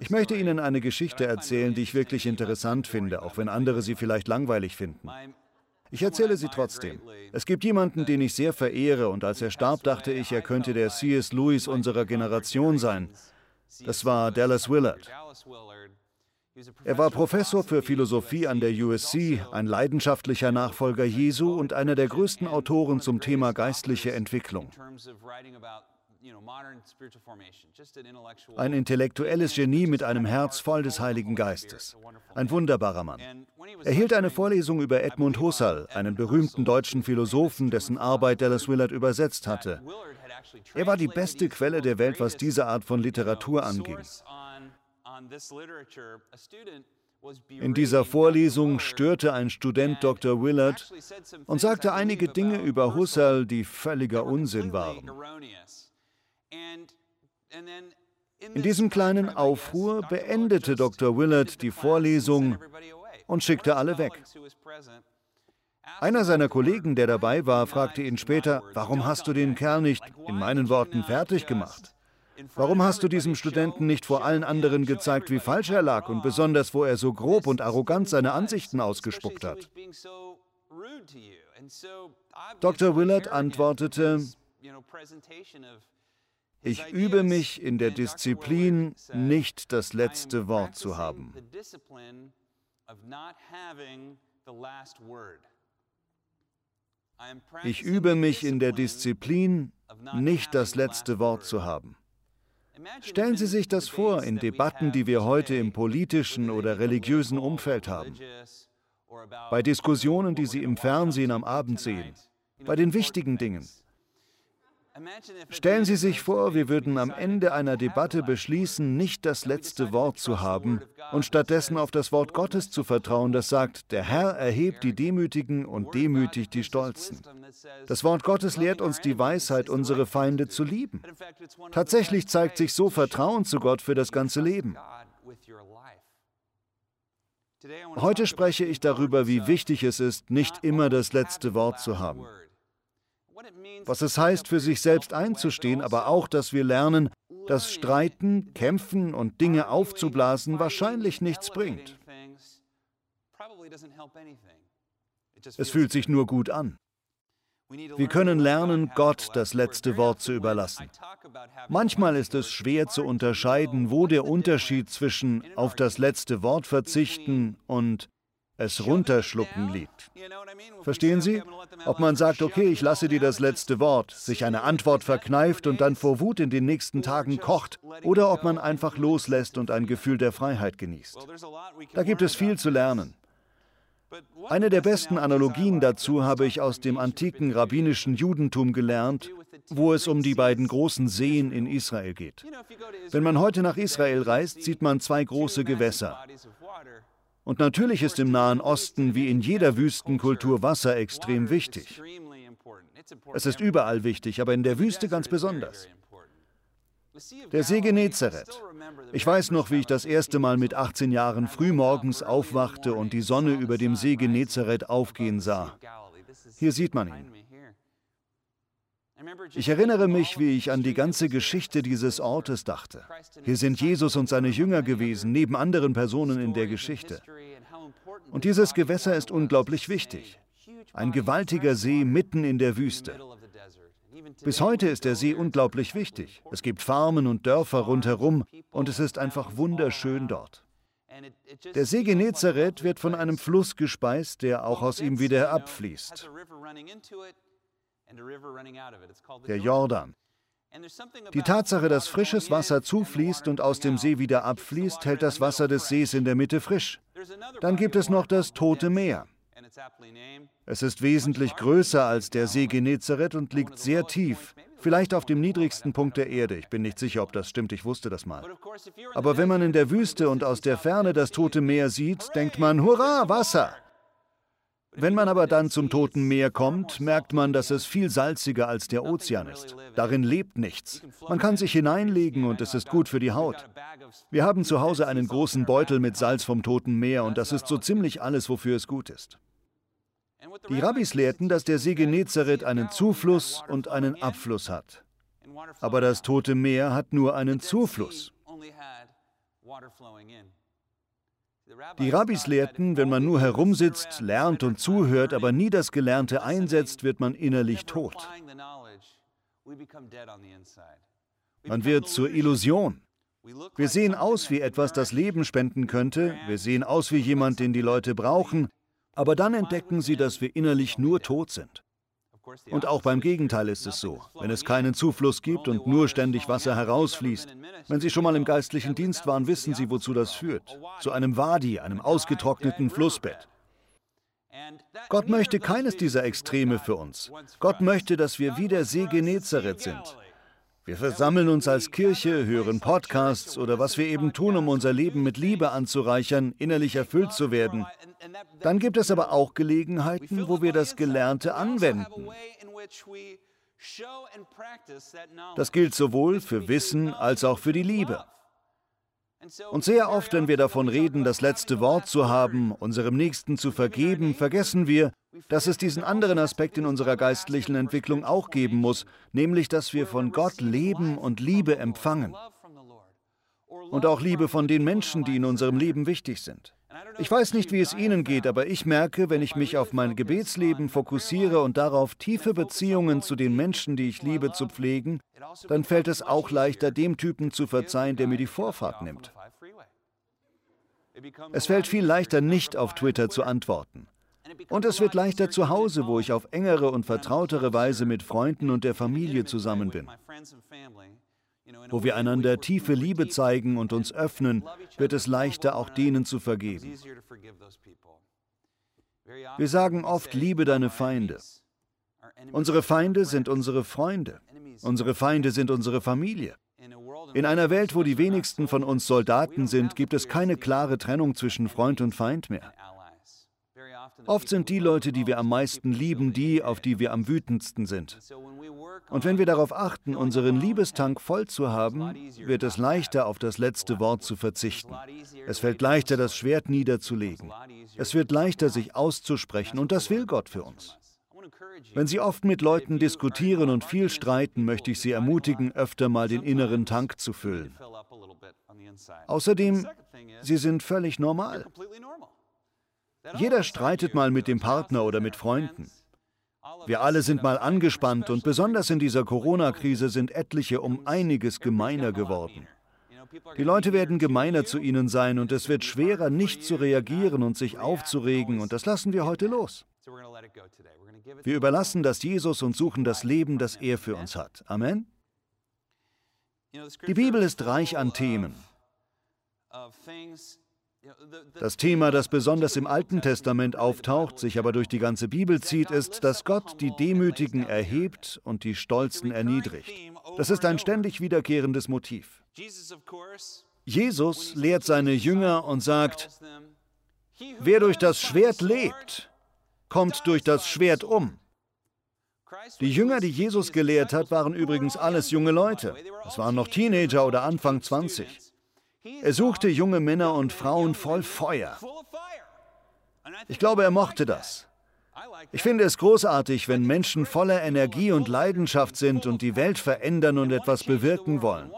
Ich möchte Ihnen eine Geschichte erzählen, die ich wirklich interessant finde, auch wenn andere sie vielleicht langweilig finden. Ich erzähle sie trotzdem. Es gibt jemanden, den ich sehr verehre, und als er starb, dachte ich, er könnte der C.S. Lewis unserer Generation sein. Das war Dallas Willard. Er war Professor für Philosophie an der USC, ein leidenschaftlicher Nachfolger Jesu und einer der größten Autoren zum Thema geistliche Entwicklung. Ein intellektuelles Genie mit einem Herz voll des Heiligen Geistes. Ein wunderbarer Mann. Er hielt eine Vorlesung über Edmund Husserl, einen berühmten deutschen Philosophen, dessen Arbeit Dallas Willard übersetzt hatte. Er war die beste Quelle der Welt, was diese Art von Literatur anging. In dieser Vorlesung störte ein Student Dr. Willard und sagte einige Dinge über Husserl, die völliger Unsinn waren. In diesem kleinen Aufruhr beendete Dr. Willard die Vorlesung und schickte alle weg. Einer seiner Kollegen, der dabei war, fragte ihn später, warum hast du den Kerl nicht, in meinen Worten, fertig gemacht? Warum hast du diesem Studenten nicht vor allen anderen gezeigt, wie falsch er lag und besonders, wo er so grob und arrogant seine Ansichten ausgespuckt hat? Dr. Willard antwortete, ich übe mich in der Disziplin, nicht das letzte Wort zu haben. Ich übe mich in der Disziplin, nicht das letzte Wort zu haben. Stellen Sie sich das vor in Debatten, die wir heute im politischen oder religiösen Umfeld haben, bei Diskussionen, die Sie im Fernsehen am Abend sehen, bei den wichtigen Dingen. Stellen Sie sich vor, wir würden am Ende einer Debatte beschließen, nicht das letzte Wort zu haben und stattdessen auf das Wort Gottes zu vertrauen, das sagt, der Herr erhebt die Demütigen und demütigt die Stolzen. Das Wort Gottes lehrt uns die Weisheit, unsere Feinde zu lieben. Tatsächlich zeigt sich so Vertrauen zu Gott für das ganze Leben. Heute spreche ich darüber, wie wichtig es ist, nicht immer das letzte Wort zu haben was es heißt, für sich selbst einzustehen, aber auch, dass wir lernen, dass Streiten, Kämpfen und Dinge aufzublasen wahrscheinlich nichts bringt. Es fühlt sich nur gut an. Wir können lernen, Gott das letzte Wort zu überlassen. Manchmal ist es schwer zu unterscheiden, wo der Unterschied zwischen auf das letzte Wort verzichten und es runterschlucken liegt. Verstehen Sie? Ob man sagt, okay, ich lasse dir das letzte Wort, sich eine Antwort verkneift und dann vor Wut in den nächsten Tagen kocht, oder ob man einfach loslässt und ein Gefühl der Freiheit genießt. Da gibt es viel zu lernen. Eine der besten Analogien dazu habe ich aus dem antiken rabbinischen Judentum gelernt, wo es um die beiden großen Seen in Israel geht. Wenn man heute nach Israel reist, sieht man zwei große Gewässer. Und natürlich ist im Nahen Osten wie in jeder Wüstenkultur Wasser extrem wichtig. Es ist überall wichtig, aber in der Wüste ganz besonders. Der See Genezareth. Ich weiß noch, wie ich das erste Mal mit 18 Jahren frühmorgens aufwachte und die Sonne über dem See Genezareth aufgehen sah. Hier sieht man ihn. Ich erinnere mich, wie ich an die ganze Geschichte dieses Ortes dachte. Hier sind Jesus und seine Jünger gewesen, neben anderen Personen in der Geschichte. Und dieses Gewässer ist unglaublich wichtig. Ein gewaltiger See mitten in der Wüste. Bis heute ist der See unglaublich wichtig. Es gibt Farmen und Dörfer rundherum und es ist einfach wunderschön dort. Der See Genezareth wird von einem Fluss gespeist, der auch aus ihm wieder abfließt der Jordan. Die Tatsache, dass frisches Wasser zufließt und aus dem See wieder abfließt, hält das Wasser des Sees in der Mitte frisch. Dann gibt es noch das Tote Meer. Es ist wesentlich größer als der See Genezareth und liegt sehr tief, vielleicht auf dem niedrigsten Punkt der Erde. Ich bin nicht sicher, ob das stimmt, ich wusste das mal. Aber wenn man in der Wüste und aus der Ferne das Tote Meer sieht, denkt man, Hurra, Wasser! Wenn man aber dann zum Toten Meer kommt, merkt man, dass es viel salziger als der Ozean ist. Darin lebt nichts. Man kann sich hineinlegen und es ist gut für die Haut. Wir haben zu Hause einen großen Beutel mit Salz vom Toten Meer und das ist so ziemlich alles, wofür es gut ist. Die Rabbis lehrten, dass der See Genezareth einen Zufluss und einen Abfluss hat. Aber das Tote Meer hat nur einen Zufluss. Die Rabbis lehrten, wenn man nur herumsitzt, lernt und zuhört, aber nie das Gelernte einsetzt, wird man innerlich tot. Man wird zur Illusion. Wir sehen aus wie etwas, das Leben spenden könnte, wir sehen aus wie jemand, den die Leute brauchen, aber dann entdecken sie, dass wir innerlich nur tot sind. Und auch beim Gegenteil ist es so. Wenn es keinen Zufluss gibt und nur ständig Wasser herausfließt, wenn Sie schon mal im geistlichen Dienst waren, wissen Sie, wozu das führt. Zu einem Wadi, einem ausgetrockneten Flussbett. Gott möchte keines dieser Extreme für uns. Gott möchte, dass wir wie der See Genezareth sind. Wir versammeln uns als Kirche, hören Podcasts oder was wir eben tun, um unser Leben mit Liebe anzureichern, innerlich erfüllt zu werden. Dann gibt es aber auch Gelegenheiten, wo wir das Gelernte anwenden. Das gilt sowohl für Wissen als auch für die Liebe. Und sehr oft, wenn wir davon reden, das letzte Wort zu haben, unserem Nächsten zu vergeben, vergessen wir, dass es diesen anderen Aspekt in unserer geistlichen Entwicklung auch geben muss, nämlich dass wir von Gott Leben und Liebe empfangen. Und auch Liebe von den Menschen, die in unserem Leben wichtig sind. Ich weiß nicht, wie es Ihnen geht, aber ich merke, wenn ich mich auf mein Gebetsleben fokussiere und darauf, tiefe Beziehungen zu den Menschen, die ich liebe, zu pflegen, dann fällt es auch leichter, dem Typen zu verzeihen, der mir die Vorfahrt nimmt. Es fällt viel leichter, nicht auf Twitter zu antworten. Und es wird leichter zu Hause, wo ich auf engere und vertrautere Weise mit Freunden und der Familie zusammen bin. Wo wir einander tiefe Liebe zeigen und uns öffnen, wird es leichter, auch denen zu vergeben. Wir sagen oft, liebe deine Feinde. Unsere Feinde sind unsere Freunde. Unsere Feinde sind unsere Familie. In einer Welt, wo die wenigsten von uns Soldaten sind, gibt es keine klare Trennung zwischen Freund und Feind mehr. Oft sind die Leute, die wir am meisten lieben, die, auf die wir am wütendsten sind. Und wenn wir darauf achten, unseren Liebestank voll zu haben, wird es leichter, auf das letzte Wort zu verzichten. Es fällt leichter, das Schwert niederzulegen. Es wird leichter, sich auszusprechen, und das will Gott für uns. Wenn Sie oft mit Leuten diskutieren und viel streiten, möchte ich Sie ermutigen, öfter mal den inneren Tank zu füllen. Außerdem, Sie sind völlig normal. Jeder streitet mal mit dem Partner oder mit Freunden. Wir alle sind mal angespannt und besonders in dieser Corona-Krise sind etliche um einiges gemeiner geworden. Die Leute werden gemeiner zu ihnen sein und es wird schwerer, nicht zu reagieren und sich aufzuregen und das lassen wir heute los. Wir überlassen das Jesus und suchen das Leben, das er für uns hat. Amen. Die Bibel ist reich an Themen. Das Thema, das besonders im Alten Testament auftaucht, sich aber durch die ganze Bibel zieht, ist, dass Gott die Demütigen erhebt und die Stolzen erniedrigt. Das ist ein ständig wiederkehrendes Motiv. Jesus lehrt seine Jünger und sagt, wer durch das Schwert lebt, kommt durch das Schwert um. Die Jünger, die Jesus gelehrt hat, waren übrigens alles junge Leute. Es waren noch Teenager oder Anfang 20. Er suchte junge Männer und Frauen voll Feuer. Ich glaube, er mochte das. Ich finde es großartig, wenn Menschen voller Energie und Leidenschaft sind und die Welt verändern und etwas bewirken wollen.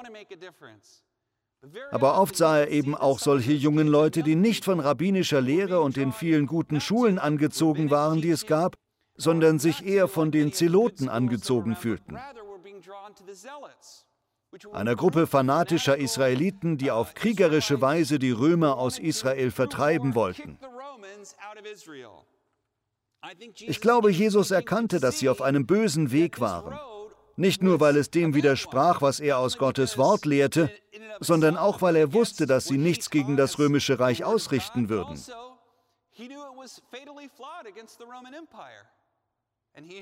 Aber oft sah er eben auch solche jungen Leute, die nicht von rabbinischer Lehre und den vielen guten Schulen angezogen waren, die es gab, sondern sich eher von den Zeloten angezogen fühlten einer Gruppe fanatischer Israeliten, die auf kriegerische Weise die Römer aus Israel vertreiben wollten. Ich glaube, Jesus erkannte, dass sie auf einem bösen Weg waren. Nicht nur, weil es dem widersprach, was er aus Gottes Wort lehrte, sondern auch, weil er wusste, dass sie nichts gegen das römische Reich ausrichten würden.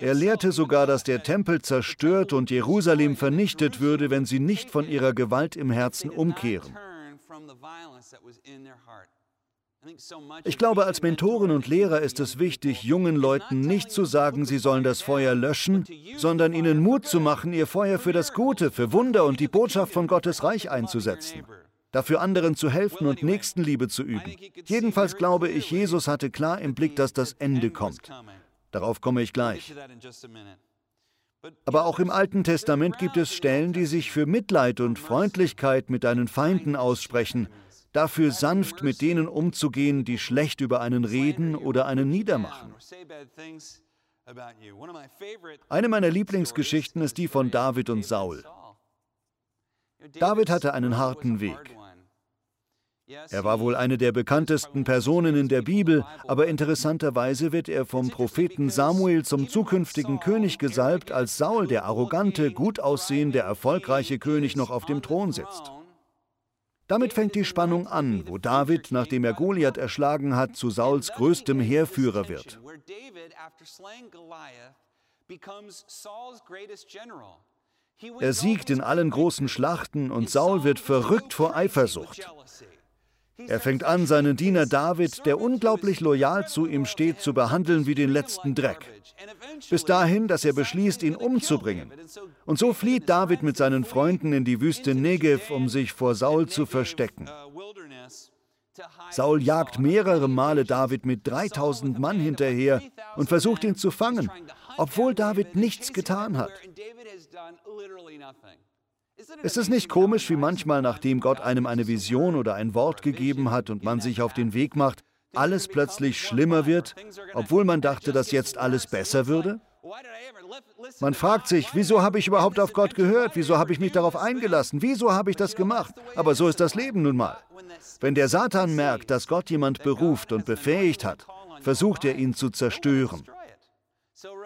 Er lehrte sogar, dass der Tempel zerstört und Jerusalem vernichtet würde, wenn sie nicht von ihrer Gewalt im Herzen umkehren. Ich glaube, als Mentoren und Lehrer ist es wichtig, jungen Leuten nicht zu sagen, sie sollen das Feuer löschen, sondern ihnen Mut zu machen, ihr Feuer für das Gute, für Wunder und die Botschaft von Gottes Reich einzusetzen. Dafür anderen zu helfen und Nächstenliebe zu üben. Jedenfalls glaube ich, Jesus hatte klar im Blick, dass das Ende kommt. Darauf komme ich gleich. Aber auch im Alten Testament gibt es Stellen, die sich für Mitleid und Freundlichkeit mit deinen Feinden aussprechen. dafür sanft mit denen umzugehen, die schlecht über einen reden oder einen niedermachen. Eine meiner Lieblingsgeschichten ist die von David und Saul. David hatte einen harten Weg. Er war wohl eine der bekanntesten Personen in der Bibel, aber interessanterweise wird er vom Propheten Samuel zum zukünftigen König gesalbt, als Saul, der arrogante, gut aussehende, erfolgreiche König, noch auf dem Thron sitzt. Damit fängt die Spannung an, wo David, nachdem er Goliath erschlagen hat, zu Sauls größtem Heerführer wird. Er siegt in allen großen Schlachten und Saul wird verrückt vor Eifersucht. Er fängt an, seinen Diener David, der unglaublich loyal zu ihm steht, zu behandeln wie den letzten Dreck. Bis dahin, dass er beschließt, ihn umzubringen. Und so flieht David mit seinen Freunden in die Wüste Negev, um sich vor Saul zu verstecken. Saul jagt mehrere Male David mit 3000 Mann hinterher und versucht ihn zu fangen, obwohl David nichts getan hat. Ist es nicht komisch, wie manchmal, nachdem Gott einem eine Vision oder ein Wort gegeben hat und man sich auf den Weg macht, alles plötzlich schlimmer wird, obwohl man dachte, dass jetzt alles besser würde? Man fragt sich, wieso habe ich überhaupt auf Gott gehört? Wieso habe ich mich darauf eingelassen? Wieso habe ich das gemacht? Aber so ist das Leben nun mal. Wenn der Satan merkt, dass Gott jemand beruft und befähigt hat, versucht er ihn zu zerstören.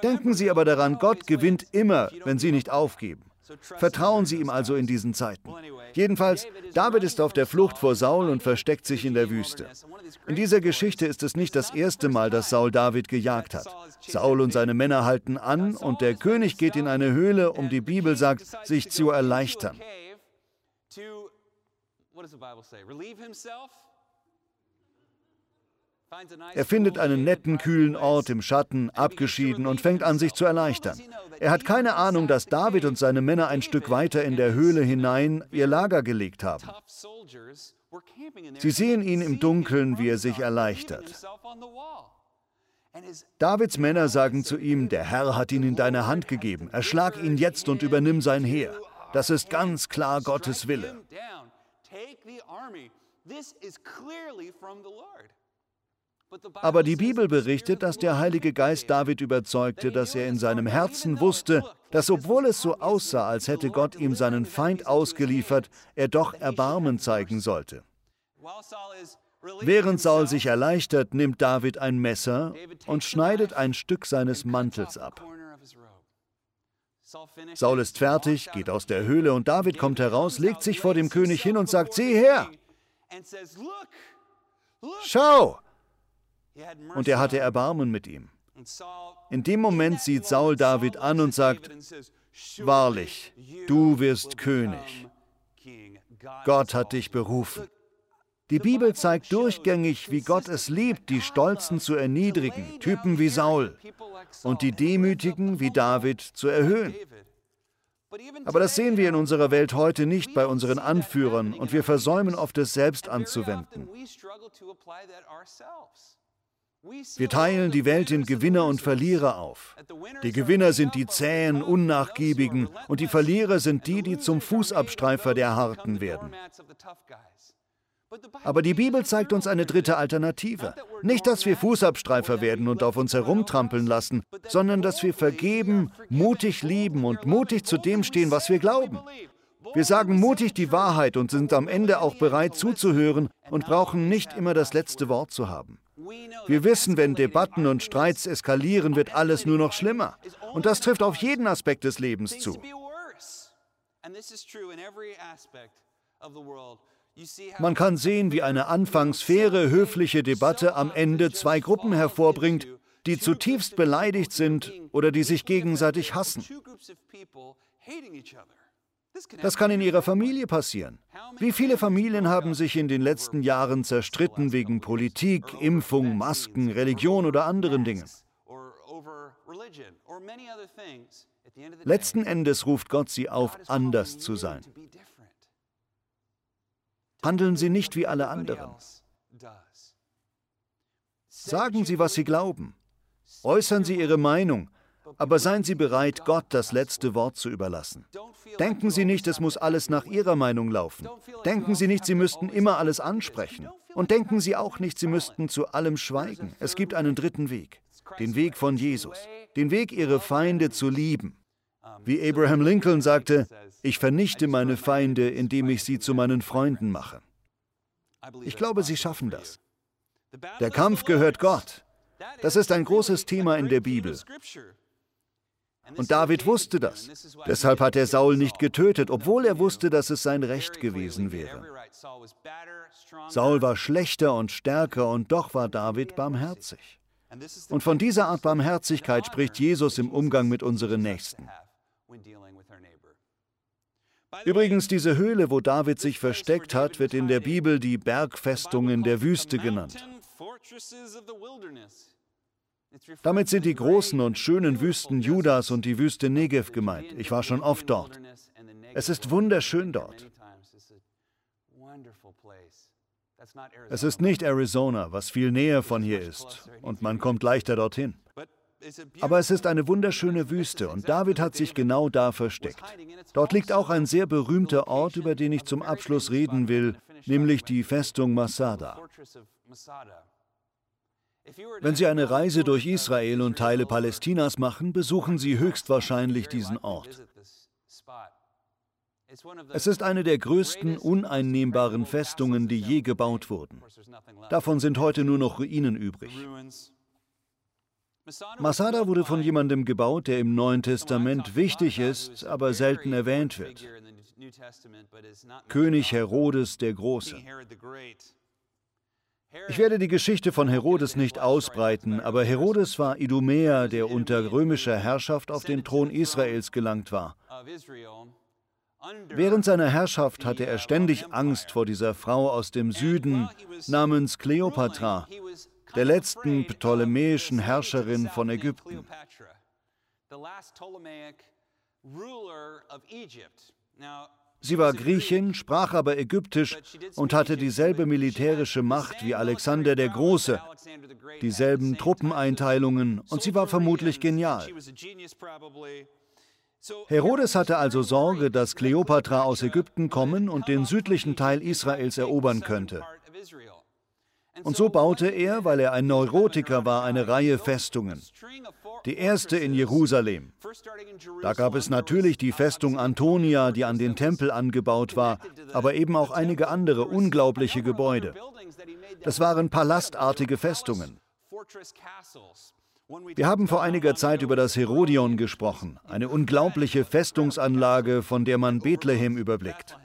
Denken Sie aber daran, Gott gewinnt immer, wenn Sie nicht aufgeben. Vertrauen Sie ihm also in diesen Zeiten. Jedenfalls, David ist auf der Flucht vor Saul und versteckt sich in der Wüste. In dieser Geschichte ist es nicht das erste Mal, dass Saul David gejagt hat. Saul und seine Männer halten an und der König geht in eine Höhle, um die Bibel sagt, sich zu erleichtern. Er findet einen netten, kühlen Ort im Schatten, abgeschieden und fängt an, sich zu erleichtern. Er hat keine Ahnung, dass David und seine Männer ein Stück weiter in der Höhle hinein ihr Lager gelegt haben. Sie sehen ihn im Dunkeln, wie er sich erleichtert. Davids Männer sagen zu ihm, der Herr hat ihn in deine Hand gegeben, erschlag ihn jetzt und übernimm sein Heer. Das ist ganz klar Gottes Wille. This is clearly from the Lord. Aber die Bibel berichtet, dass der Heilige Geist David überzeugte, dass er in seinem Herzen wusste, dass obwohl es so aussah, als hätte Gott ihm seinen Feind ausgeliefert, er doch Erbarmen zeigen sollte. Während Saul sich erleichtert, nimmt David ein Messer und schneidet ein Stück seines Mantels ab. Saul ist fertig, geht aus der Höhle und David kommt heraus, legt sich vor dem König hin und sagt, sieh her! Schau, und er hatte Erbarmen mit ihm. In dem Moment sieht Saul David an und sagt, Wahrlich, du wirst König. Gott hat dich berufen. Die Bibel zeigt durchgängig, wie Gott es liebt, die Stolzen zu erniedrigen, Typen wie Saul, und die Demütigen wie David zu erhöhen. Aber das sehen wir in unserer Welt heute nicht bei unseren Anführern und wir versäumen oft es selbst anzuwenden. Wir teilen die Welt in Gewinner und Verlierer auf. Die Gewinner sind die zähen, unnachgiebigen und die Verlierer sind die, die zum Fußabstreifer der Harten werden. Aber die Bibel zeigt uns eine dritte Alternative. Nicht, dass wir Fußabstreifer werden und auf uns herumtrampeln lassen, sondern dass wir vergeben, mutig lieben und mutig zu dem stehen, was wir glauben. Wir sagen mutig die Wahrheit und sind am Ende auch bereit zuzuhören und brauchen nicht immer das letzte Wort zu haben. Wir wissen, wenn Debatten und Streits eskalieren, wird alles nur noch schlimmer. Und das trifft auf jeden Aspekt des Lebens zu. Man kann sehen, wie eine anfangs faire, höfliche Debatte am Ende zwei Gruppen hervorbringt, die zutiefst beleidigt sind oder die sich gegenseitig hassen. Das kann in Ihrer Familie passieren. Wie viele Familien haben sich in den letzten Jahren zerstritten wegen Politik, Impfung, Masken, Religion oder anderen Dingen? Letzten Endes ruft Gott sie auf, anders zu sein. Handeln Sie nicht wie alle anderen. Sagen Sie, was Sie glauben. Äußern Sie Ihre Meinung, aber seien Sie bereit, Gott das letzte Wort zu überlassen. Denken Sie nicht, es muss alles nach Ihrer Meinung laufen. Denken Sie nicht, Sie müssten immer alles ansprechen. Und denken Sie auch nicht, Sie müssten zu allem schweigen. Es gibt einen dritten Weg, den Weg von Jesus, den Weg, Ihre Feinde zu lieben. Wie Abraham Lincoln sagte, ich vernichte meine Feinde, indem ich sie zu meinen Freunden mache. Ich glaube, Sie schaffen das. Der Kampf gehört Gott. Das ist ein großes Thema in der Bibel. Und David wusste das. Deshalb hat er Saul nicht getötet, obwohl er wusste, dass es sein Recht gewesen wäre. Saul war schlechter und stärker und doch war David barmherzig. Und von dieser Art Barmherzigkeit spricht Jesus im Umgang mit unseren Nächsten. Übrigens, diese Höhle, wo David sich versteckt hat, wird in der Bibel die Bergfestungen der Wüste genannt. Damit sind die großen und schönen Wüsten Judas und die Wüste Negev gemeint. Ich war schon oft dort. Es ist wunderschön dort. Es ist nicht Arizona, was viel näher von hier ist, und man kommt leichter dorthin. Aber es ist eine wunderschöne Wüste und David hat sich genau da versteckt. Dort liegt auch ein sehr berühmter Ort, über den ich zum Abschluss reden will, nämlich die Festung Masada. Wenn Sie eine Reise durch Israel und Teile Palästinas machen, besuchen Sie höchstwahrscheinlich diesen Ort. Es ist eine der größten uneinnehmbaren Festungen, die je gebaut wurden. Davon sind heute nur noch Ruinen übrig. Masada wurde von jemandem gebaut, der im Neuen Testament wichtig ist, aber selten erwähnt wird. König Herodes der Große. Ich werde die Geschichte von Herodes nicht ausbreiten, aber Herodes war Idumäer, der unter römischer Herrschaft auf den Thron Israels gelangt war. Während seiner Herrschaft hatte er ständig Angst vor dieser Frau aus dem Süden namens Kleopatra, der letzten ptolemäischen Herrscherin von Ägypten. Sie war Griechin, sprach aber Ägyptisch und hatte dieselbe militärische Macht wie Alexander der Große, dieselben Truppeneinteilungen und sie war vermutlich genial. Herodes hatte also Sorge, dass Kleopatra aus Ägypten kommen und den südlichen Teil Israels erobern könnte. Und so baute er, weil er ein Neurotiker war, eine Reihe Festungen. Die erste in Jerusalem. Da gab es natürlich die Festung Antonia, die an den Tempel angebaut war, aber eben auch einige andere unglaubliche Gebäude. Das waren palastartige Festungen. Wir haben vor einiger Zeit über das Herodion gesprochen, eine unglaubliche Festungsanlage, von der man Bethlehem überblickt.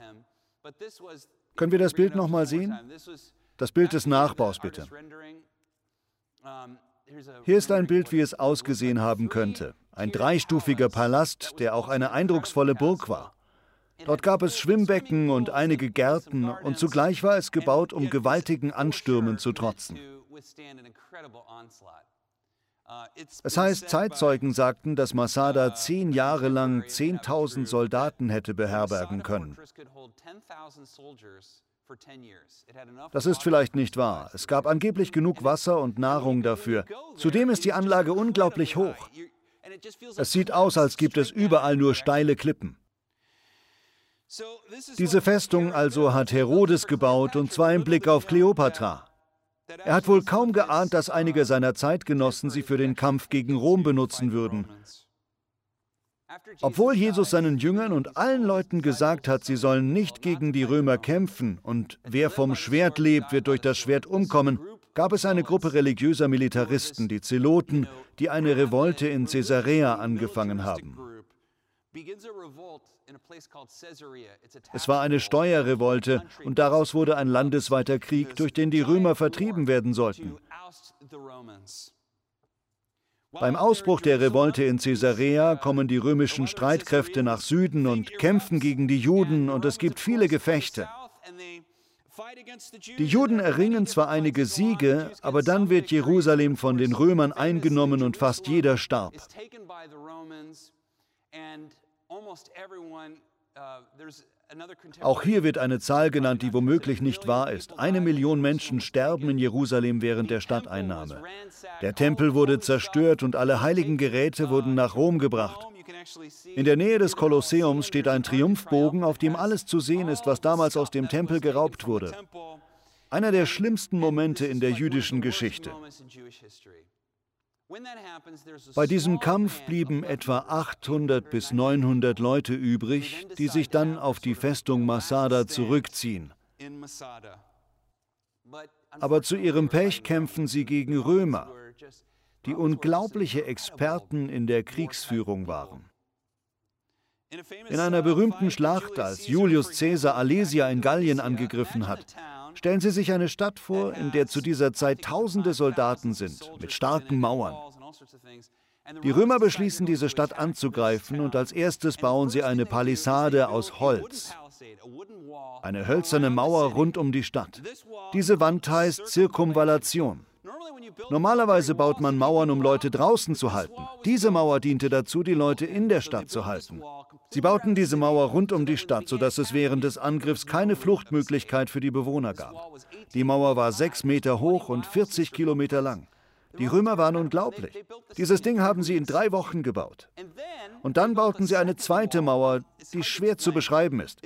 Können wir das Bild nochmal sehen? Das Bild des Nachbaus bitte. Hier ist ein Bild, wie es ausgesehen haben könnte. Ein dreistufiger Palast, der auch eine eindrucksvolle Burg war. Dort gab es Schwimmbecken und einige Gärten und zugleich war es gebaut, um gewaltigen Anstürmen zu trotzen. Es heißt, Zeitzeugen sagten, dass Masada zehn Jahre lang 10.000 Soldaten hätte beherbergen können. Das ist vielleicht nicht wahr. Es gab angeblich genug Wasser und Nahrung dafür. Zudem ist die Anlage unglaublich hoch. Es sieht aus, als gibt es überall nur steile Klippen. Diese Festung also hat Herodes gebaut und zwar im Blick auf Kleopatra. Er hat wohl kaum geahnt, dass einige seiner Zeitgenossen sie für den Kampf gegen Rom benutzen würden. Obwohl Jesus seinen Jüngern und allen Leuten gesagt hat, sie sollen nicht gegen die Römer kämpfen und wer vom Schwert lebt, wird durch das Schwert umkommen, gab es eine Gruppe religiöser Militaristen, die Zeloten, die eine Revolte in Caesarea angefangen haben. Es war eine Steuerrevolte und daraus wurde ein landesweiter Krieg, durch den die Römer vertrieben werden sollten. Beim Ausbruch der Revolte in Caesarea kommen die römischen Streitkräfte nach Süden und kämpfen gegen die Juden und es gibt viele Gefechte. Die Juden erringen zwar einige Siege, aber dann wird Jerusalem von den Römern eingenommen und fast jeder starb. Auch hier wird eine Zahl genannt, die womöglich nicht wahr ist. Eine Million Menschen sterben in Jerusalem während der Stadteinnahme. Der Tempel wurde zerstört und alle heiligen Geräte wurden nach Rom gebracht. In der Nähe des Kolosseums steht ein Triumphbogen, auf dem alles zu sehen ist, was damals aus dem Tempel geraubt wurde. Einer der schlimmsten Momente in der jüdischen Geschichte. Bei diesem Kampf blieben etwa 800 bis 900 Leute übrig, die sich dann auf die Festung Masada zurückziehen. Aber zu ihrem Pech kämpfen sie gegen Römer, die unglaubliche Experten in der Kriegsführung waren. In einer berühmten Schlacht, als Julius Caesar Alesia in Gallien angegriffen hat, Stellen Sie sich eine Stadt vor, in der zu dieser Zeit tausende Soldaten sind, mit starken Mauern. Die Römer beschließen, diese Stadt anzugreifen und als erstes bauen sie eine Palisade aus Holz. Eine hölzerne Mauer rund um die Stadt. Diese Wand heißt Zirkumvallation. Normalerweise baut man Mauern, um Leute draußen zu halten. Diese Mauer diente dazu, die Leute in der Stadt zu halten. Sie bauten diese Mauer rund um die Stadt, sodass es während des Angriffs keine Fluchtmöglichkeit für die Bewohner gab. Die Mauer war sechs Meter hoch und 40 Kilometer lang. Die Römer waren unglaublich. Dieses Ding haben sie in drei Wochen gebaut. Und dann bauten sie eine zweite Mauer, die schwer zu beschreiben ist.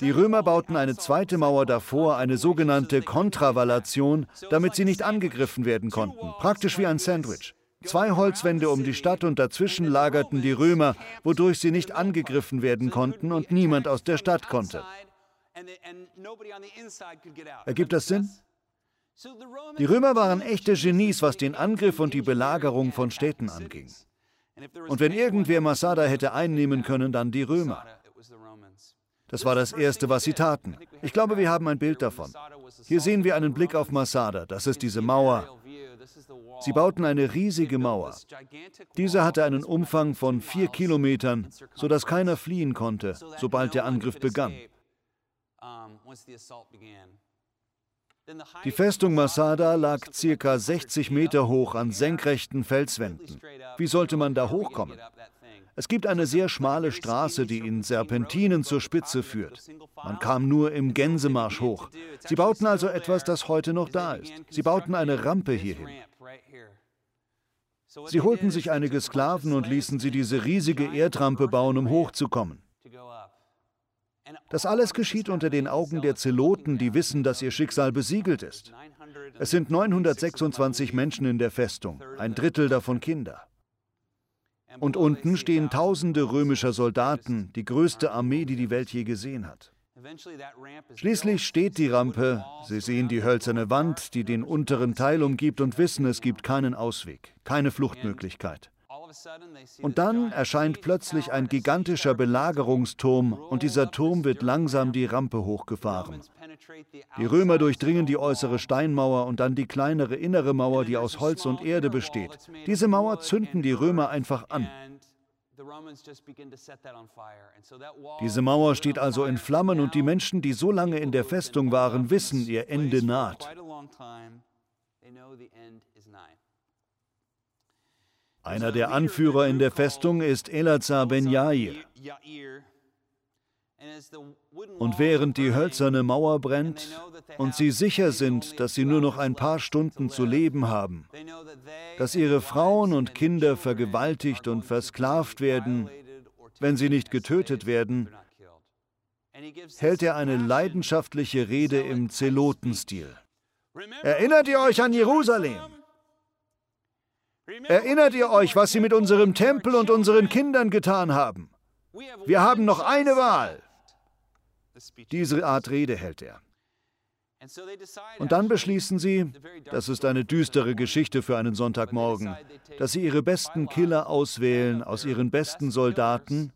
Die Römer bauten eine zweite Mauer davor, eine sogenannte Kontravallation, damit sie nicht angegriffen werden konnten, praktisch wie ein Sandwich. Zwei Holzwände um die Stadt und dazwischen lagerten die Römer, wodurch sie nicht angegriffen werden konnten und niemand aus der Stadt konnte. Ergibt das Sinn? Die Römer waren echte Genies, was den Angriff und die Belagerung von Städten anging. Und wenn irgendwer Masada hätte einnehmen können, dann die Römer. Das war das Erste, was sie taten. Ich glaube, wir haben ein Bild davon. Hier sehen wir einen Blick auf Masada. Das ist diese Mauer. Sie bauten eine riesige Mauer. Diese hatte einen Umfang von vier Kilometern, sodass keiner fliehen konnte, sobald der Angriff begann. Die Festung Masada lag circa 60 Meter hoch an senkrechten Felswänden. Wie sollte man da hochkommen? Es gibt eine sehr schmale Straße, die in Serpentinen zur Spitze führt. Man kam nur im Gänsemarsch hoch. Sie bauten also etwas, das heute noch da ist. Sie bauten eine Rampe hierhin. Sie holten sich einige Sklaven und ließen sie diese riesige Erdrampe bauen, um hochzukommen. Das alles geschieht unter den Augen der Zeloten, die wissen, dass ihr Schicksal besiegelt ist. Es sind 926 Menschen in der Festung, ein Drittel davon Kinder. Und unten stehen tausende römischer Soldaten, die größte Armee, die die Welt je gesehen hat. Schließlich steht die Rampe, Sie sehen die hölzerne Wand, die den unteren Teil umgibt und wissen, es gibt keinen Ausweg, keine Fluchtmöglichkeit. Und dann erscheint plötzlich ein gigantischer Belagerungsturm und dieser Turm wird langsam die Rampe hochgefahren. Die Römer durchdringen die äußere Steinmauer und dann die kleinere innere Mauer, die aus Holz und Erde besteht. Diese Mauer zünden die Römer einfach an. Diese Mauer steht also in Flammen und die Menschen, die so lange in der Festung waren, wissen, ihr Ende naht. Einer der Anführer in der Festung ist Elazar ben Jair. Und während die hölzerne Mauer brennt und sie sicher sind, dass sie nur noch ein paar Stunden zu leben haben, dass ihre Frauen und Kinder vergewaltigt und versklavt werden, wenn sie nicht getötet werden, hält er eine leidenschaftliche Rede im Zelotenstil. Erinnert ihr euch an Jerusalem? Erinnert ihr euch, was sie mit unserem Tempel und unseren Kindern getan haben? Wir haben noch eine Wahl. Diese Art Rede hält er. Und dann beschließen sie, das ist eine düstere Geschichte für einen Sonntagmorgen, dass sie ihre besten Killer auswählen aus ihren besten Soldaten.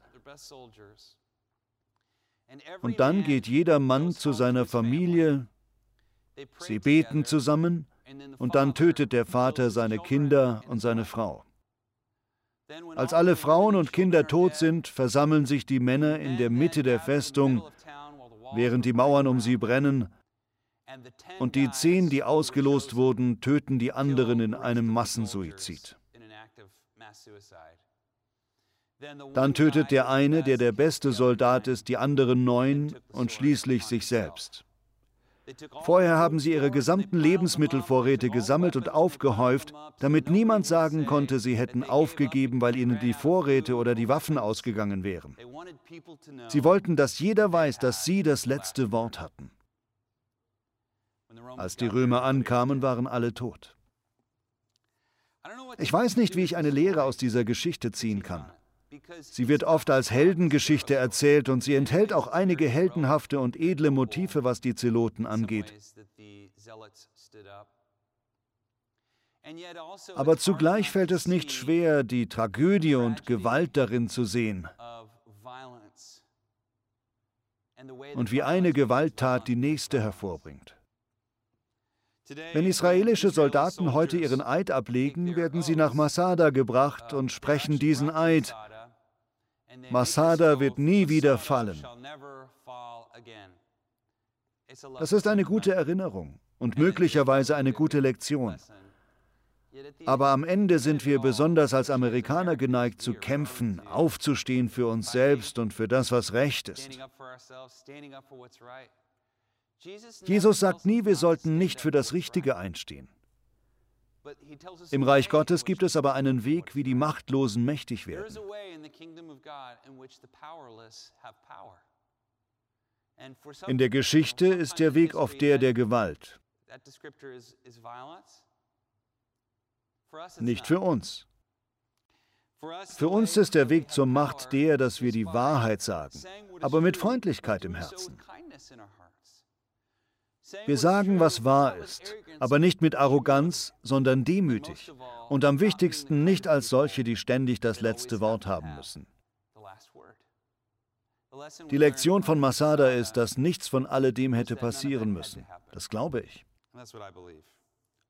Und dann geht jeder Mann zu seiner Familie, sie beten zusammen und dann tötet der Vater seine Kinder und seine Frau. Als alle Frauen und Kinder tot sind, versammeln sich die Männer in der Mitte der Festung, während die Mauern um sie brennen, und die zehn, die ausgelost wurden, töten die anderen in einem Massensuizid. Dann tötet der eine, der der beste Soldat ist, die anderen neun und schließlich sich selbst. Vorher haben sie ihre gesamten Lebensmittelvorräte gesammelt und aufgehäuft, damit niemand sagen konnte, sie hätten aufgegeben, weil ihnen die Vorräte oder die Waffen ausgegangen wären. Sie wollten, dass jeder weiß, dass sie das letzte Wort hatten. Als die Römer ankamen, waren alle tot. Ich weiß nicht, wie ich eine Lehre aus dieser Geschichte ziehen kann. Sie wird oft als Heldengeschichte erzählt und sie enthält auch einige heldenhafte und edle Motive, was die Zeloten angeht. Aber zugleich fällt es nicht schwer, die Tragödie und Gewalt darin zu sehen. Und wie eine Gewalttat die nächste hervorbringt. Wenn israelische Soldaten heute ihren Eid ablegen, werden sie nach Masada gebracht und sprechen diesen Eid. Masada wird nie wieder fallen. Das ist eine gute Erinnerung und möglicherweise eine gute Lektion. Aber am Ende sind wir besonders als Amerikaner geneigt zu kämpfen, aufzustehen für uns selbst und für das, was recht ist. Jesus sagt nie, wir sollten nicht für das Richtige einstehen. Im Reich Gottes gibt es aber einen Weg, wie die Machtlosen mächtig werden. In der Geschichte ist der Weg oft der der Gewalt. Nicht für uns. Für uns ist der Weg zur Macht der, dass wir die Wahrheit sagen, aber mit Freundlichkeit im Herzen. Wir sagen, was wahr ist, aber nicht mit Arroganz, sondern demütig. Und am wichtigsten nicht als solche, die ständig das letzte Wort haben müssen. Die Lektion von Masada ist, dass nichts von alledem hätte passieren müssen. Das glaube ich.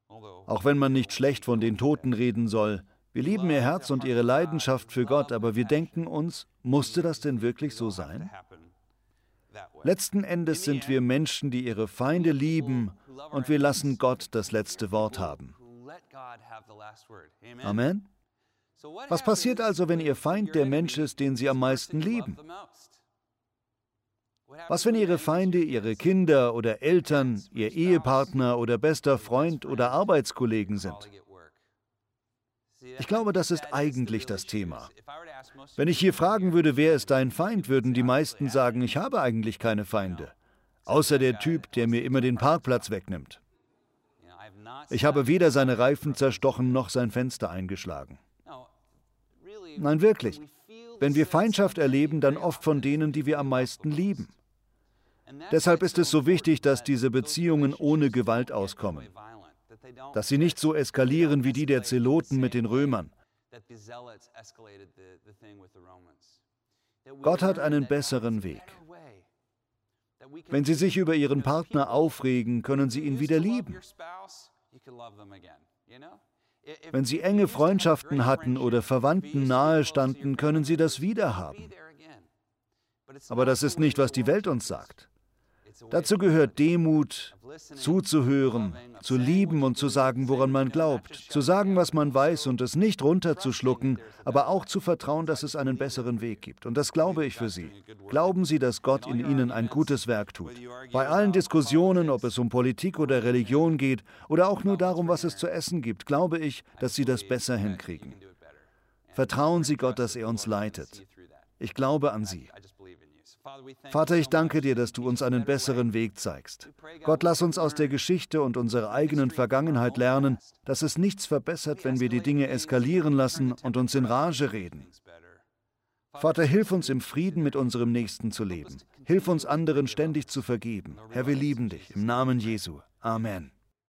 Auch wenn man nicht schlecht von den Toten reden soll, wir lieben ihr Herz und ihre Leidenschaft für Gott, aber wir denken uns, musste das denn wirklich so sein? Letzten Endes sind wir Menschen, die ihre Feinde lieben und wir lassen Gott das letzte Wort haben. Amen. Was passiert also, wenn Ihr Feind der Mensch ist, den Sie am meisten lieben? Was, wenn Ihre Feinde Ihre Kinder oder Eltern, Ihr Ehepartner oder bester Freund oder Arbeitskollegen sind? Ich glaube, das ist eigentlich das Thema. Wenn ich hier fragen würde, wer ist dein Feind, würden die meisten sagen, ich habe eigentlich keine Feinde, außer der Typ, der mir immer den Parkplatz wegnimmt. Ich habe weder seine Reifen zerstochen noch sein Fenster eingeschlagen. Nein, wirklich. Wenn wir Feindschaft erleben, dann oft von denen, die wir am meisten lieben. Deshalb ist es so wichtig, dass diese Beziehungen ohne Gewalt auskommen dass sie nicht so eskalieren wie die der Zeloten mit den Römern. Gott hat einen besseren Weg. Wenn Sie sich über Ihren Partner aufregen, können Sie ihn wieder lieben. Wenn Sie enge Freundschaften hatten oder Verwandten nahe standen, können Sie das wieder haben. Aber das ist nicht, was die Welt uns sagt. Dazu gehört Demut, zuzuhören, zu lieben und zu sagen, woran man glaubt, zu sagen, was man weiß und es nicht runterzuschlucken, aber auch zu vertrauen, dass es einen besseren Weg gibt. Und das glaube ich für Sie. Glauben Sie, dass Gott in Ihnen ein gutes Werk tut. Bei allen Diskussionen, ob es um Politik oder Religion geht oder auch nur darum, was es zu essen gibt, glaube ich, dass Sie das besser hinkriegen. Vertrauen Sie Gott, dass er uns leitet. Ich glaube an Sie. Vater, ich danke dir, dass du uns einen besseren Weg zeigst. Gott, lass uns aus der Geschichte und unserer eigenen Vergangenheit lernen, dass es nichts verbessert, wenn wir die Dinge eskalieren lassen und uns in Rage reden. Vater, hilf uns im Frieden mit unserem Nächsten zu leben. Hilf uns anderen ständig zu vergeben. Herr, wir lieben dich. Im Namen Jesu. Amen.